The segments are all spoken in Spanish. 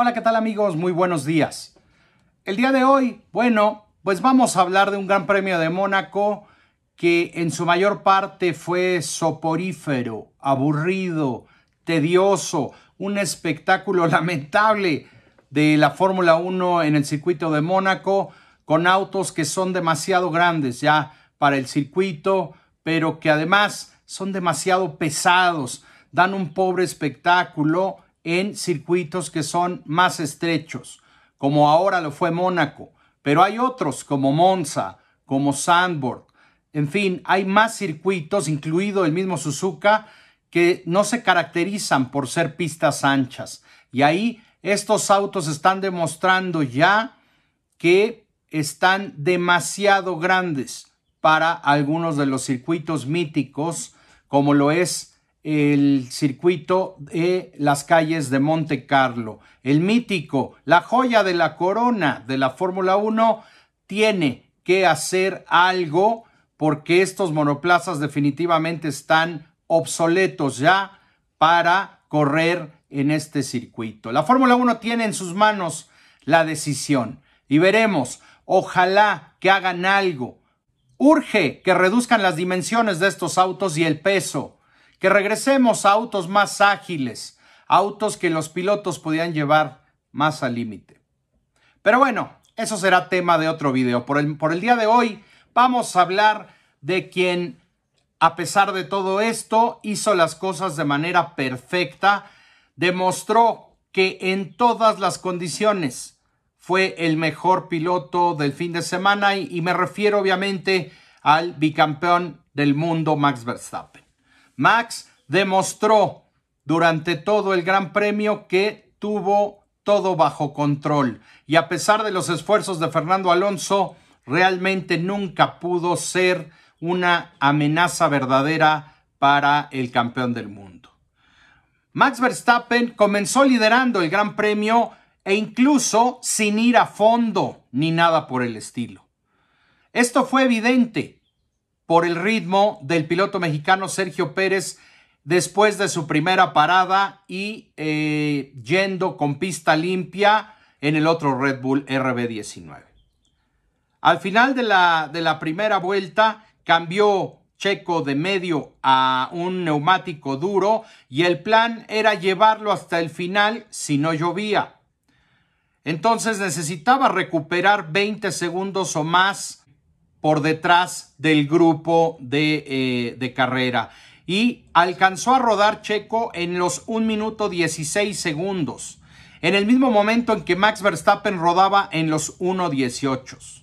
Hola, ¿qué tal amigos? Muy buenos días. El día de hoy, bueno, pues vamos a hablar de un Gran Premio de Mónaco que en su mayor parte fue soporífero, aburrido, tedioso, un espectáculo lamentable de la Fórmula 1 en el circuito de Mónaco, con autos que son demasiado grandes ya para el circuito, pero que además son demasiado pesados, dan un pobre espectáculo en circuitos que son más estrechos, como ahora lo fue Mónaco, pero hay otros como Monza, como Sandburg, en fin, hay más circuitos, incluido el mismo Suzuka, que no se caracterizan por ser pistas anchas. Y ahí estos autos están demostrando ya que están demasiado grandes para algunos de los circuitos míticos, como lo es el circuito de las calles de Monte Carlo. El mítico, la joya de la corona de la Fórmula 1, tiene que hacer algo porque estos monoplazas definitivamente están obsoletos ya para correr en este circuito. La Fórmula 1 tiene en sus manos la decisión y veremos, ojalá que hagan algo. Urge que reduzcan las dimensiones de estos autos y el peso que regresemos a autos más ágiles, autos que los pilotos podían llevar más al límite. Pero bueno, eso será tema de otro video. Por el, día de hoy vamos a hablar de quien, a pesar de todo esto, hizo las cosas de manera perfecta, demostró que en todas las condiciones fue el mejor piloto del fin de semana y me refiero obviamente al bicampeón del mundo Max Verstappen. Max demostró durante todo el Gran Premio que tuvo todo bajo control y a pesar de los esfuerzos de Fernando Alonso, realmente nunca pudo ser una amenaza verdadera para el campeón del mundo. Max Verstappen comenzó liderando el Gran Premio e incluso sin ir a fondo ni nada por el estilo. Esto fue evidente por el ritmo del piloto mexicano Sergio Pérez después de su primera parada y eh, yendo con pista limpia en el otro Red Bull RB19. Al final de la, de la primera vuelta cambió Checo de medio a un neumático duro y el plan era llevarlo hasta el final si no llovía. Entonces necesitaba recuperar 20 segundos o más por detrás del grupo de, eh, de, carrera y alcanzó a rodar Checo en los 1 minuto 16 segundos, en el mismo momento en que Max Verstappen rodaba en los 1.18.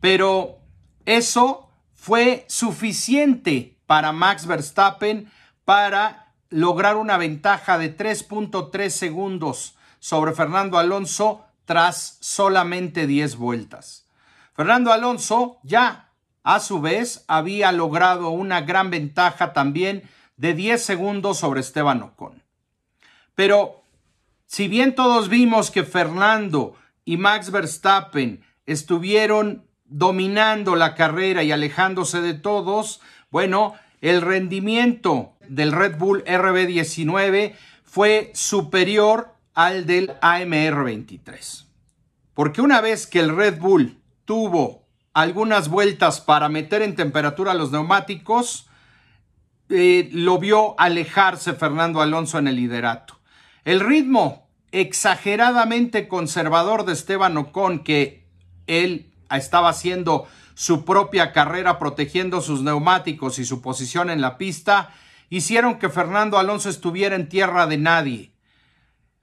Pero eso fue suficiente para Max Verstappen para lograr una ventaja de 3.3 segundos sobre Fernando Alonso tras solamente 10 vueltas. Fernando Alonso ya a su vez había logrado una gran ventaja también de 10 segundos sobre Esteban Ocon. Pero si bien todos vimos que Fernando y Max Verstappen estuvieron dominando la carrera y alejándose de todos, bueno, el rendimiento del Red Bull RB19 fue superior al del AMR 23. Porque una vez que el Red Bull tuvo algunas vueltas para meter en temperatura los neumáticos, eh, lo vio alejarse Fernando Alonso en el liderato. El ritmo exageradamente conservador de Esteban Ocon, que él estaba haciendo su propia carrera protegiendo sus neumáticos y su posición en la pista, hicieron que Fernando Alonso estuviera en tierra de nadie.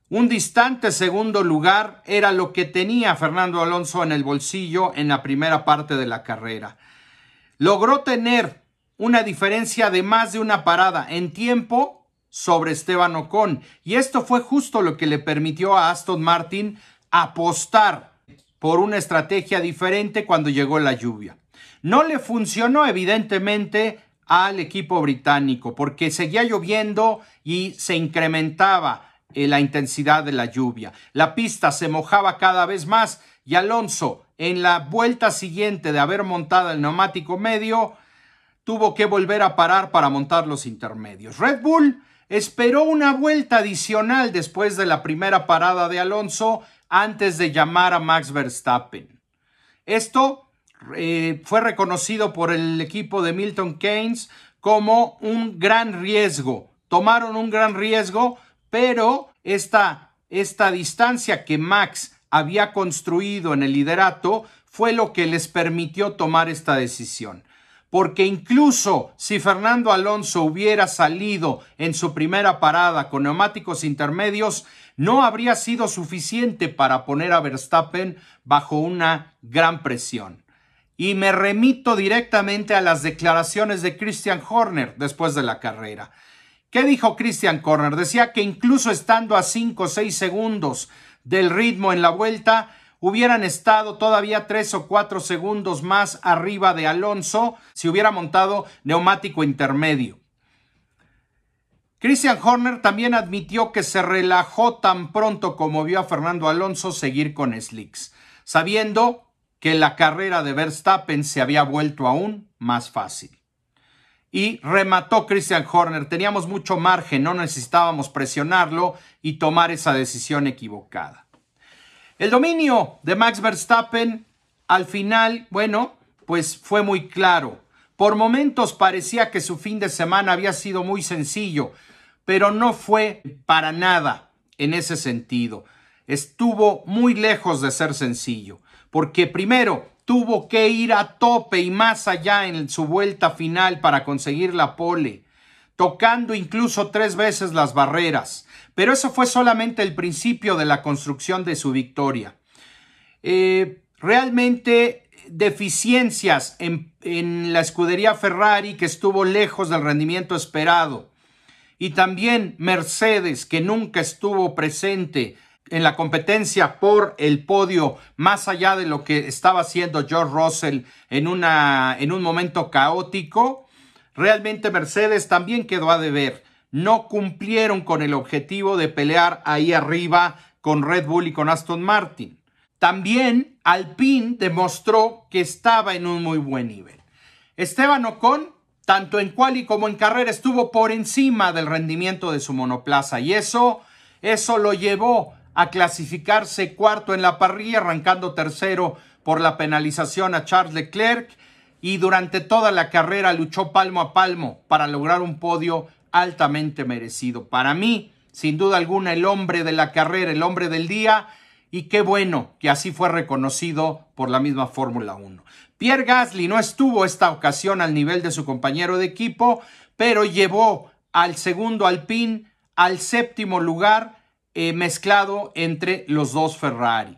Un distante segundo lugar era lo que tenía Fernando Alonso en el bolsillo en la primera parte de la carrera. Logró tener una diferencia de más de una parada en tiempo sobre Esteban Ocon y esto fue justo lo que le permitió a Aston Martin apostar por una estrategia diferente cuando llegó la lluvia. No le funcionó evidentemente al equipo británico porque seguía lloviendo y se incrementaba la intensidad de la lluvia. La pista se mojaba cada vez más y Alonso, en la vuelta siguiente de haber montado el neumático medio, tuvo que volver a parar para montar los intermedios. Red Bull esperó una vuelta adicional después de la primera parada de Alonso antes de llamar a Max Verstappen. Esto eh, fue reconocido por el equipo de Milton Keynes como un gran riesgo. Tomaron un gran riesgo, pero esta, esta distancia que Max había construido en el liderato fue lo que les permitió tomar esta decisión porque incluso si Fernando Alonso hubiera salido en su primera parada con neumáticos intermedios, no habría sido suficiente para poner a Verstappen bajo una gran presión. Y me remito directamente a las declaraciones de Christian Horner después de la carrera. ¿Qué dijo Christian Horner? Decía que incluso estando a 5 o 6 segundos del ritmo en la vuelta, hubieran estado todavía tres o cuatro segundos más arriba de Alonso si hubiera montado neumático intermedio. Christian Horner también admitió que se relajó tan pronto como vio a Fernando Alonso seguir con Slicks, sabiendo que la carrera de Verstappen se había vuelto aún más fácil. Y remató Christian Horner, teníamos mucho margen, no necesitábamos presionarlo y tomar esa decisión equivocada. El dominio de Max Verstappen al final, bueno, pues fue muy claro. Por momentos parecía que su fin de semana había sido muy sencillo, pero no fue para nada en ese sentido. Estuvo muy lejos de ser sencillo, porque primero tuvo que ir a tope y más allá en su vuelta final para conseguir la pole, tocando incluso tres veces las barreras. Pero eso fue solamente el principio de la construcción de su victoria. Eh, realmente deficiencias en, en la escudería Ferrari que estuvo lejos del rendimiento esperado. Y también Mercedes que nunca estuvo presente en la competencia por el podio, más allá de lo que estaba haciendo George Russell en, una, en un momento caótico, realmente Mercedes también quedó a deber no cumplieron con el objetivo de pelear ahí arriba con Red Bull y con Aston Martin. También Alpine demostró que estaba en un muy buen nivel. Esteban Ocon, tanto en quali como en carrera, estuvo por encima del rendimiento de su monoplaza y eso, eso lo llevó a clasificarse cuarto en la parrilla, arrancando tercero por la penalización a Charles Leclerc y durante toda la carrera luchó palmo a palmo para lograr un podio altamente merecido. Para mí, sin duda alguna, el hombre de la carrera, el hombre del día, y qué bueno que así fue reconocido por la misma Fórmula 1. Pierre Gasly no estuvo esta ocasión al nivel de su compañero de equipo, pero llevó al segundo Alpine al séptimo lugar eh, mezclado entre los dos Ferrari.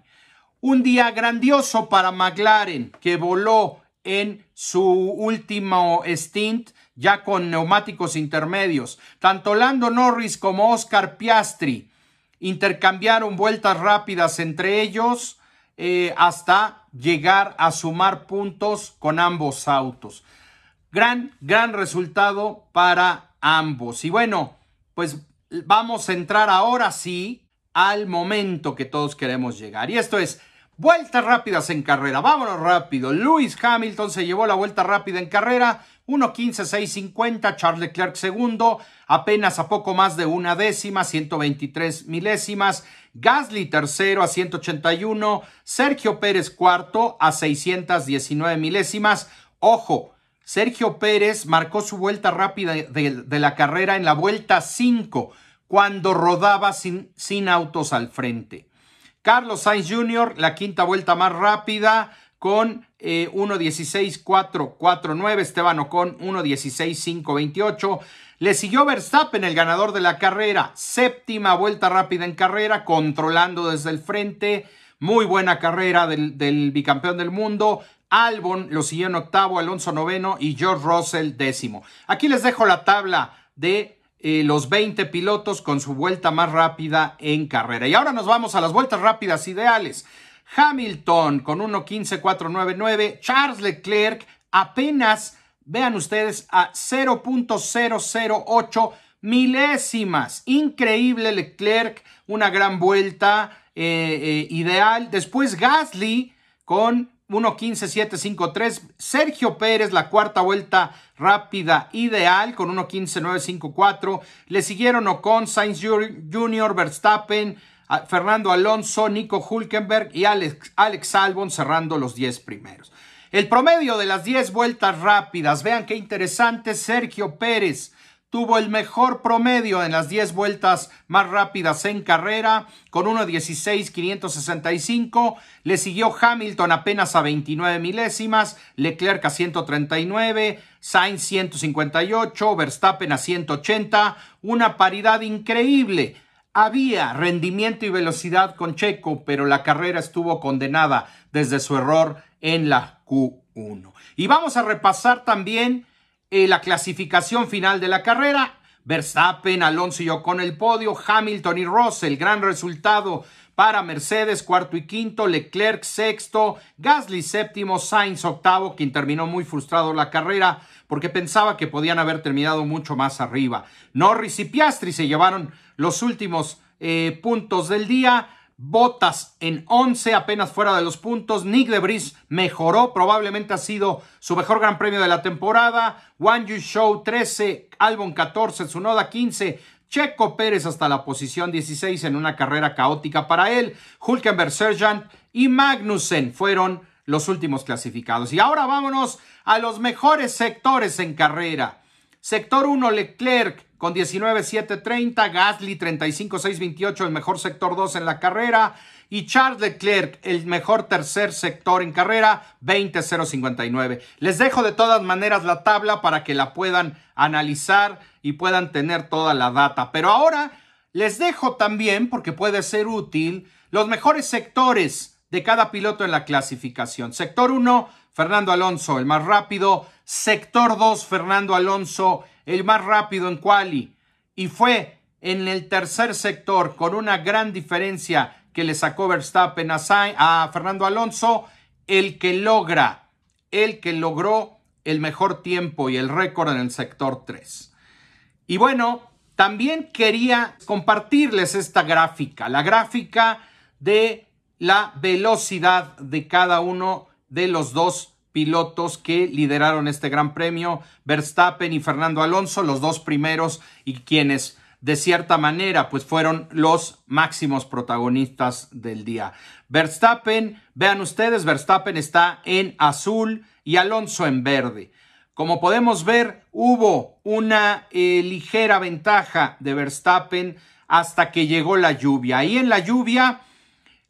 Un día grandioso para McLaren que voló en su último stint ya con neumáticos intermedios. Tanto Lando Norris como Oscar Piastri intercambiaron vueltas rápidas entre ellos eh, hasta llegar a sumar puntos con ambos autos. Gran, gran resultado para ambos. Y bueno, pues vamos a entrar ahora sí al momento que todos queremos llegar. Y esto es vueltas rápidas en carrera. Vámonos rápido. Lewis Hamilton se llevó la vuelta rápida en carrera 1.15.650, Charles Leclerc segundo, apenas a poco más de una décima, 123 milésimas. Gasly tercero a 181, Sergio Pérez cuarto a 619 milésimas. Ojo, Sergio Pérez marcó su vuelta rápida de, la carrera en la vuelta 5, cuando rodaba sin, sin autos al frente. Carlos Sainz Jr., la quinta vuelta más rápida, con eh, 1.16.449, Esteban Ocon 1.16.528. Le siguió Verstappen, el ganador de la carrera, séptima vuelta rápida en carrera, controlando desde el frente. Muy buena carrera del, bicampeón del mundo. Albon lo siguió en octavo, Alonso noveno y George Russell décimo. Aquí les dejo la tabla de eh, los 20 pilotos con su vuelta más rápida en carrera. Y ahora nos vamos a las vueltas rápidas ideales. Hamilton con 1.15.499. Charles Leclerc apenas, vean ustedes, a 0.008 milésimas. Increíble Leclerc, una gran vuelta eh, eh, ideal. Después Gasly con 1.15.753. Sergio Pérez, la cuarta vuelta rápida ideal con 1.15.954. Le siguieron Ocon, Sainz Jr., Verstappen, Fernando Alonso, Nico Hulkenberg y Alex, Alex Albon cerrando los 10 primeros. El promedio de las 10 vueltas rápidas, vean qué interesante, Sergio Pérez tuvo el mejor promedio en las 10 vueltas más rápidas en carrera, con 1.16.565. Le siguió Hamilton apenas a 29 milésimas, Leclerc a 139, Sainz 158, Verstappen a 180. Una paridad increíble. Había rendimiento y velocidad con Checo, pero la carrera estuvo condenada desde su error en la Q1. Y vamos a repasar también eh, la clasificación final de la carrera. Verstappen, Alonso y con el podio, Hamilton y Russell, gran resultado para Mercedes, cuarto y quinto, Leclerc sexto, Gasly séptimo, Sainz octavo, quien terminó muy frustrado la carrera porque pensaba que podían haber terminado mucho más arriba. Norris y Piastri se llevaron los últimos eh, puntos del día. Botas en 11, apenas fuera de los puntos. Nick de Debris mejoró, probablemente ha sido su mejor gran premio de la temporada. One Yu Show 13, Albon 14, Tsunoda 15, Checo Pérez hasta la posición 16 en una carrera caótica para él. Hulkenberg Sergeant y Magnussen fueron los últimos clasificados. Y ahora vámonos a los mejores sectores en carrera. Sector 1, Leclerc con 19.730, Gasly 35.628, el mejor sector 2 en la carrera, y Charles Leclerc, el mejor tercer sector en carrera, 20.059. Les dejo de todas maneras la tabla para que la puedan analizar y puedan tener toda la data. Pero ahora les dejo también, porque puede ser útil, los mejores sectores de cada piloto en la clasificación. Sector 1, Fernando Alonso, el más rápido. Sector 2, Fernando Alonso, el más rápido en quali. Y fue en el tercer sector, con una gran diferencia que le sacó Verstappen a, a Fernando Alonso, el que logra, el que logró el mejor tiempo y el récord en el sector 3. Y bueno, también quería compartirles esta gráfica, la gráfica de la velocidad de cada uno de los dos pilotos que lideraron este gran premio, Verstappen y Fernando Alonso, los dos primeros y quienes de cierta manera pues fueron los máximos protagonistas del día. Verstappen, vean ustedes, Verstappen está en azul y Alonso en verde. Como podemos ver, hubo una eh, ligera ventaja de Verstappen hasta que llegó la lluvia. Ahí en la lluvia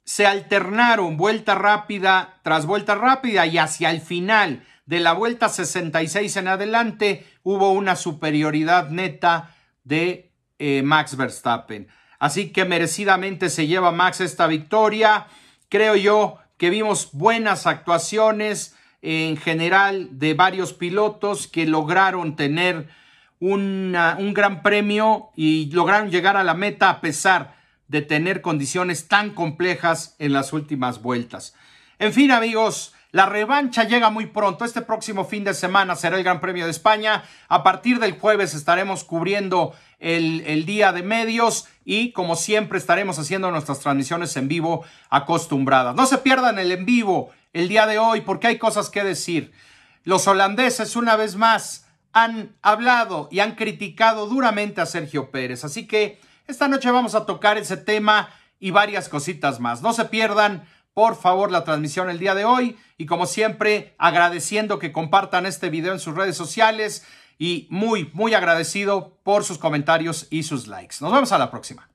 se alternaron vuelta rápida tras vuelta rápida y hacia el final de la vuelta 66 en adelante hubo una superioridad neta de eh, Max Verstappen. Así que merecidamente se lleva Max esta victoria. Creo yo que vimos buenas actuaciones en general de varios pilotos que lograron tener un gran premio y lograron llegar a la meta a pesar de tener condiciones tan complejas en las últimas vueltas. En fin, amigos, la revancha llega muy pronto. Este próximo fin de semana será el Gran Premio de España. A partir del jueves estaremos cubriendo el, día de medios y como siempre estaremos haciendo nuestras transmisiones en vivo acostumbradas. No se pierdan el en vivo el día de hoy porque hay cosas que decir. Los holandeses una vez más han hablado y han criticado duramente a Sergio Pérez. Así que esta noche vamos a tocar ese tema y varias cositas más. No se pierdan, por favor, la transmisión el día de hoy y como siempre, agradeciendo que compartan este video en sus redes sociales y muy, muy agradecido por sus comentarios y sus likes. Nos vemos a la próxima.